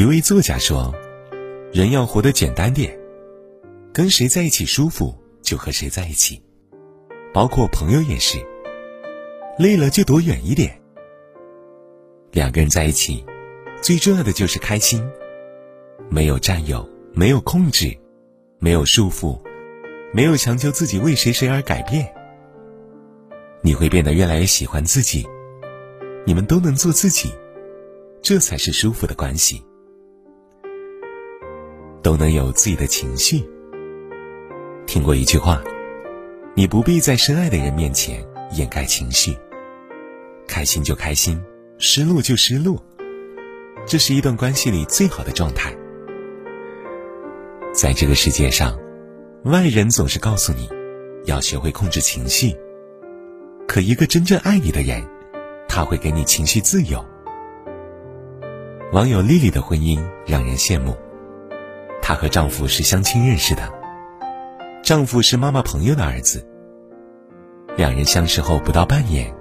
一位作家说：“人要活得简单点，跟谁在一起舒服就和谁在一起，包括朋友也是。累了就躲远一点。两个人在一起，最重要的就是开心，没有占有，没有控制，没有束缚，没有强求自己为谁谁而改变。你会变得越来越喜欢自己，你们都能做自己，这才是舒服的关系。”都能有自己的情绪。听过一句话：“你不必在深爱的人面前掩盖情绪，开心就开心，失落就失落，这是一段关系里最好的状态。”在这个世界上，外人总是告诉你要学会控制情绪，可一个真正爱你的人，他会给你情绪自由。网友丽丽的婚姻让人羡慕。她和丈夫是相亲认识的，丈夫是妈妈朋友的儿子。两人相识后不到半年，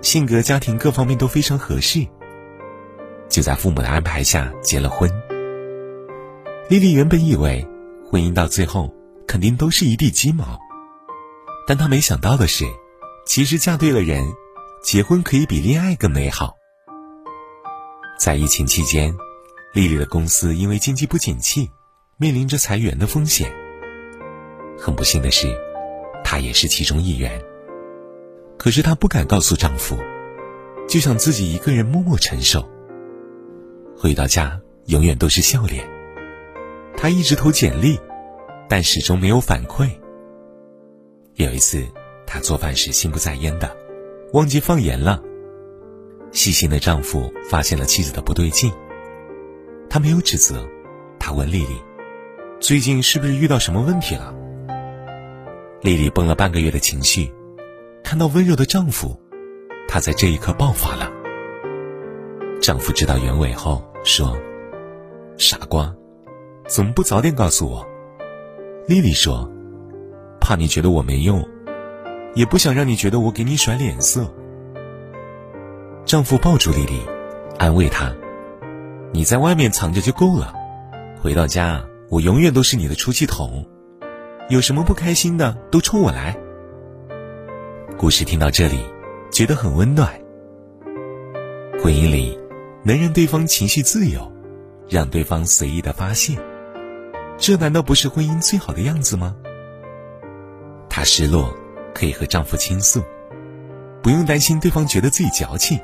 性格、家庭各方面都非常合适，就在父母的安排下结了婚。丽丽原本以为婚姻到最后肯定都是一地鸡毛，但她没想到的是，其实嫁对了人，结婚可以比恋爱更美好。在疫情期间，丽丽的公司因为经济不景气。面临着裁员的风险。很不幸的是，她也是其中一员。可是她不敢告诉丈夫，就想自己一个人默默承受。回到家，永远都是笑脸。她一直投简历，但始终没有反馈。有一次，她做饭时心不在焉的，忘记放盐了。细心的丈夫发现了妻子的不对劲，他没有指责，他问丽丽。最近是不是遇到什么问题了？丽丽绷了半个月的情绪，看到温柔的丈夫，她在这一刻爆发了。丈夫知道原委后说：“傻瓜，怎么不早点告诉我？”丽丽说：“怕你觉得我没用，也不想让你觉得我给你甩脸色。”丈夫抱住丽丽，安慰她：“你在外面藏着就够了，回到家。”我永远都是你的出气筒，有什么不开心的都冲我来。故事听到这里，觉得很温暖。婚姻里，能让对方情绪自由，让对方随意的发泄，这难道不是婚姻最好的样子吗？她失落，可以和丈夫倾诉，不用担心对方觉得自己矫情；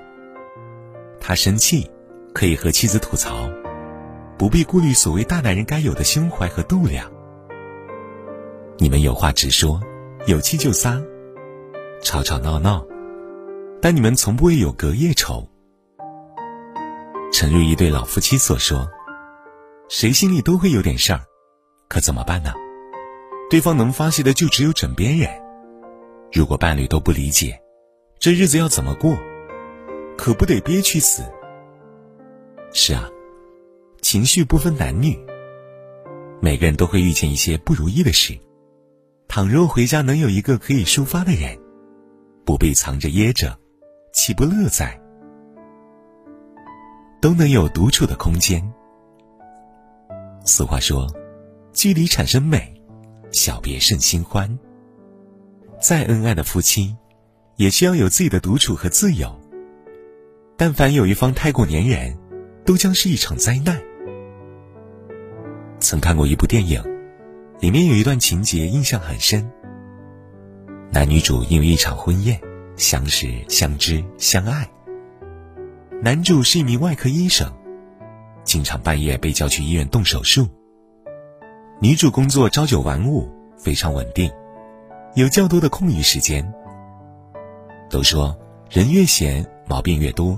她生气，可以和妻子吐槽。不必顾虑所谓大男人该有的胸怀和度量。你们有话直说，有气就撒，吵吵闹闹，但你们从不会有隔夜仇。诚如一对老夫妻所说，谁心里都会有点事儿，可怎么办呢？对方能发泄的就只有枕边人。如果伴侣都不理解，这日子要怎么过？可不得憋屈死？是啊。情绪不分男女，每个人都会遇见一些不如意的事。倘若回家能有一个可以抒发的人，不必藏着掖着，岂不乐在？都能有独处的空间。俗话说：“距离产生美，小别胜新欢。”再恩爱的夫妻，也需要有自己的独处和自由。但凡有一方太过粘人，都将是一场灾难。曾看过一部电影，里面有一段情节印象很深。男女主因为一场婚宴相识、相知、相爱。男主是一名外科医生，经常半夜被叫去医院动手术。女主工作朝九晚五，非常稳定，有较多的空余时间。都说人越闲毛病越多。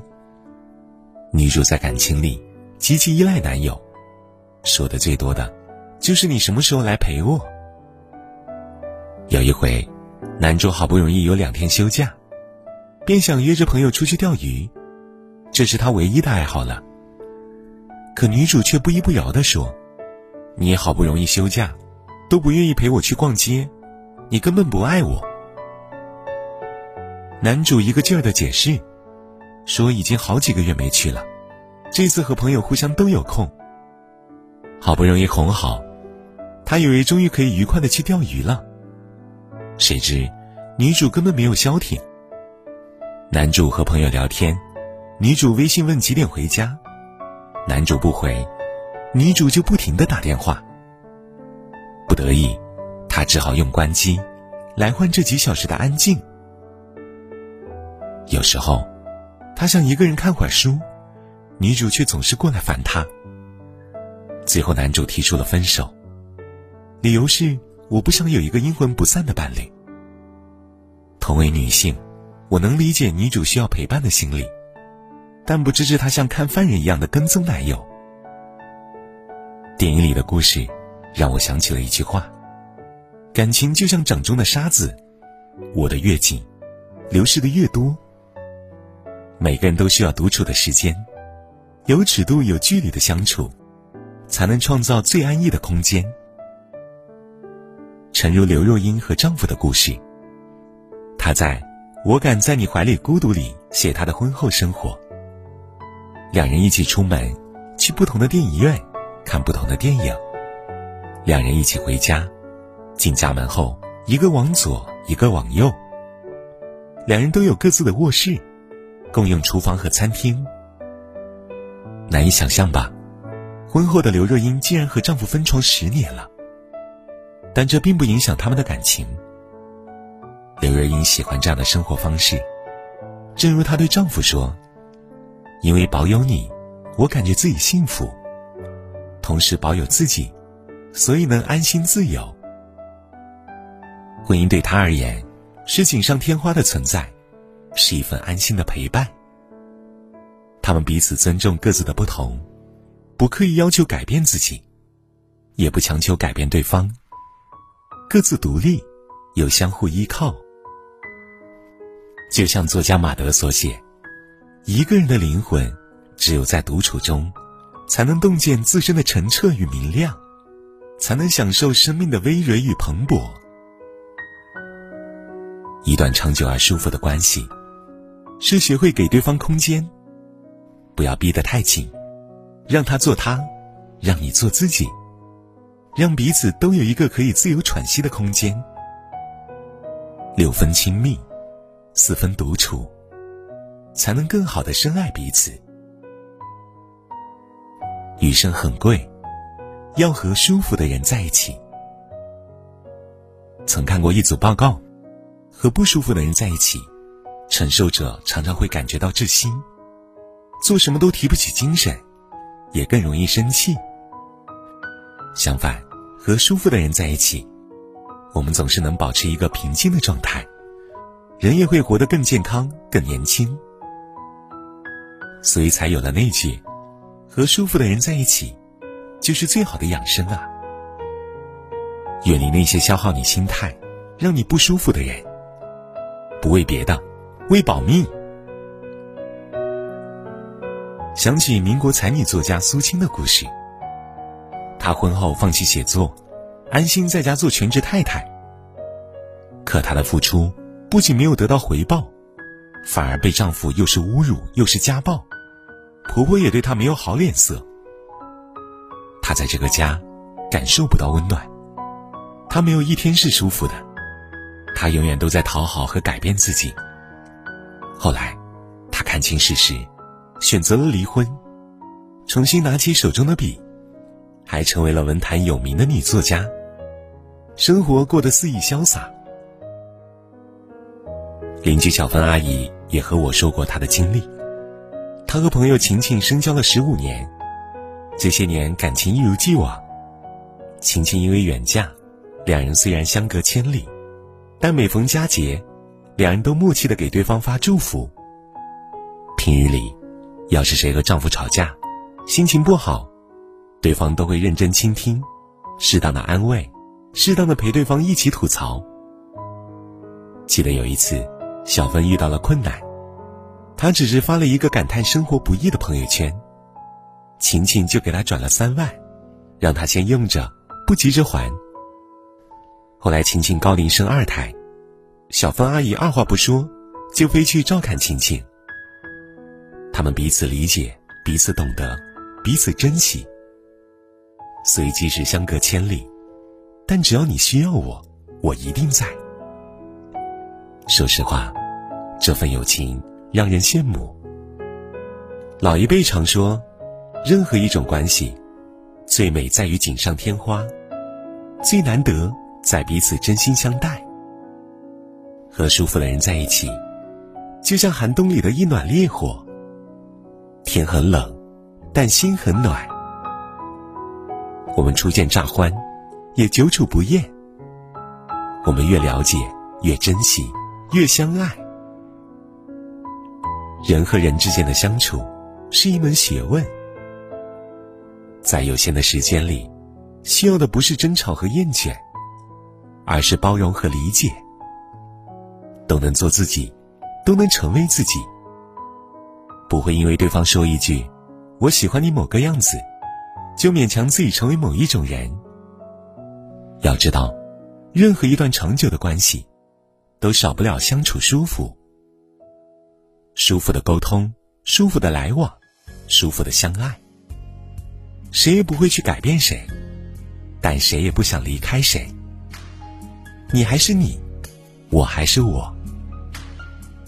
女主在感情里极其依赖男友。说的最多的，就是你什么时候来陪我？有一回，男主好不容易有两天休假，便想约着朋友出去钓鱼，这是他唯一的爱好了。可女主却不依不饶的说：“你好不容易休假，都不愿意陪我去逛街，你根本不爱我。”男主一个劲儿的解释，说已经好几个月没去了，这次和朋友互相都有空。好不容易哄好，他以为终于可以愉快的去钓鱼了。谁知，女主根本没有消停。男主和朋友聊天，女主微信问几点回家，男主不回，女主就不停的打电话。不得已，他只好用关机，来换这几小时的安静。有时候，他想一个人看会儿书，女主却总是过来烦他。最后，男主提出了分手，理由是我不想有一个阴魂不散的伴侣。同为女性，我能理解女主需要陪伴的心理，但不支持她像看犯人一样的跟踪男友。电影里的故事，让我想起了一句话：感情就像掌中的沙子，握得越紧，流失的越多。每个人都需要独处的时间，有尺度、有距离的相处，才能创造最安逸的空间。诚如刘若英和丈夫的故事，她在《我敢在你怀里孤独》里写她的婚后生活。两人一起出门，去不同的电影院看不同的电影；两人一起回家，进家门后一个往左，一个往右。两人都有各自的卧室。共用厨房和餐厅，难以想象吧？婚后的刘若英竟然和丈夫分床十年了，但这并不影响他们的感情。刘若英喜欢这样的生活方式，正如她对丈夫说：“因为保有你，我感觉自己幸福；同时保有自己，所以能安心自由。”婚姻对她而言是锦上添花的存在。是一份安心的陪伴。他们彼此尊重各自的不同，不刻意要求改变自己，也不强求改变对方。各自独立，又相互依靠。就像作家马德所写：“一个人的灵魂，只有在独处中，才能洞见自身的澄澈与明亮，才能享受生命的葳蕤与蓬勃。”一段长久而舒服的关系。是学会给对方空间，不要逼得太紧，让他做他，让你做自己，让彼此都有一个可以自由喘息的空间。六分亲密，四分独处，才能更好的深爱彼此。余生很贵，要和舒服的人在一起。曾看过一组报告，和不舒服的人在一起。承受者常常会感觉到窒息，做什么都提不起精神，也更容易生气。相反，和舒服的人在一起，我们总是能保持一个平静的状态，人也会活得更健康、更年轻。所以才有了那句：“和舒服的人在一起，就是最好的养生啊！”远离那些消耗你心态、让你不舒服的人，不为别的。为保命，想起民国才女作家苏青的故事。她婚后放弃写作，安心在家做全职太太。可她的付出不仅没有得到回报，反而被丈夫又是侮辱又是家暴，婆婆也对她没有好脸色。她在这个家感受不到温暖，她没有一天是舒服的，她永远都在讨好和改变自己。后来，她看清事实，选择了离婚，重新拿起手中的笔，还成为了文坛有名的女作家，生活过得肆意潇洒。邻居小芬阿姨也和我说过她的经历，她和朋友晴晴深交了十五年，这些年感情一如既往。晴晴因为远嫁，两人虽然相隔千里，但每逢佳节。两人都默契的给对方发祝福。平日里，要是谁和丈夫吵架，心情不好，对方都会认真倾听，适当的安慰，适当的陪对方一起吐槽。记得有一次，小芬遇到了困难，她只是发了一个感叹生活不易的朋友圈，晴晴就给她转了三万，让她先用着，不急着还。后来晴晴高龄生二胎。小芬阿姨二话不说，就飞去照看晴晴。他们彼此理解，彼此懂得，彼此珍惜。虽即使相隔千里，但只要你需要我，我一定在。说实话，这份友情让人羡慕。老一辈常说，任何一种关系，最美在于锦上添花，最难得在彼此真心相待。和舒服的人在一起，就像寒冬里的一暖烈火。天很冷，但心很暖。我们初见乍欢，也久处不厌。我们越了解，越珍惜，越相爱。人和人之间的相处。是一门学问，在有限的时间里，需要的不是争吵和厌倦，而是包容和理解。都能做自己，都能成为自己，不会因为对方说一句“我喜欢你某个样子”，就勉强自己成为某一种人。要知道，任何一段长久的关系，都少不了相处舒服、舒服的沟通。舒服的来往，舒服的相爱。谁也不会去改变谁，但谁也不想离开谁。你还是你，我还是我。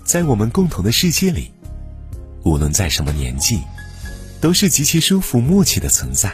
在我们共同的世界里，无论在什么年纪，都是极其舒服、默契的存在。